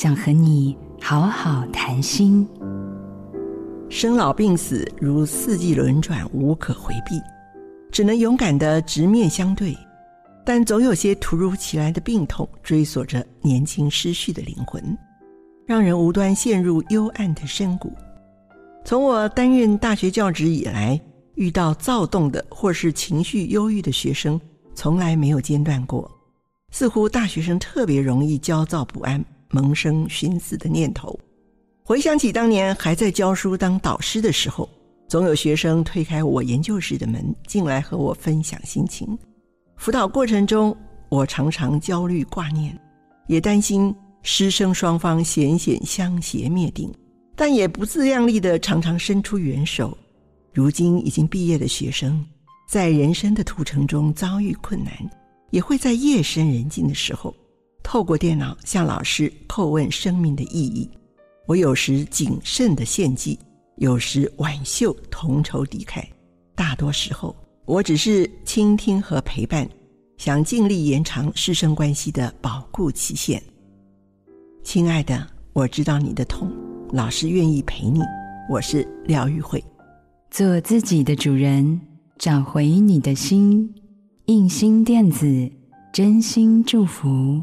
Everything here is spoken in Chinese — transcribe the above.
想和你好好谈心。生老病死如四季轮转，无可回避，只能勇敢地直面相对。但总有些突如其来的病痛追索着年轻失去的灵魂，让人无端陷入幽暗的深谷。从我担任大学教职以来，遇到躁动的或是情绪忧郁的学生，从来没有间断过。似乎大学生特别容易焦躁不安，萌生寻死的念头。回想起当年还在教书当导师的时候，总有学生推开我研究室的门进来和我分享心情。辅导过程中，我常常焦虑挂念，也担心师生双方险险相携灭顶，但也不自量力的常常伸出援手。如今已经毕业的学生，在人生的途程中遭遇困难，也会在夜深人静的时候，透过电脑向老师叩问生命的意义。我有时谨慎的献祭，有时挽袖同仇敌忾，大多时候。我只是倾听和陪伴，想尽力延长师生关系的保固期限。亲爱的，我知道你的痛，老师愿意陪你。我是廖玉慧，做自己的主人，找回你的心。印心电子，真心祝福。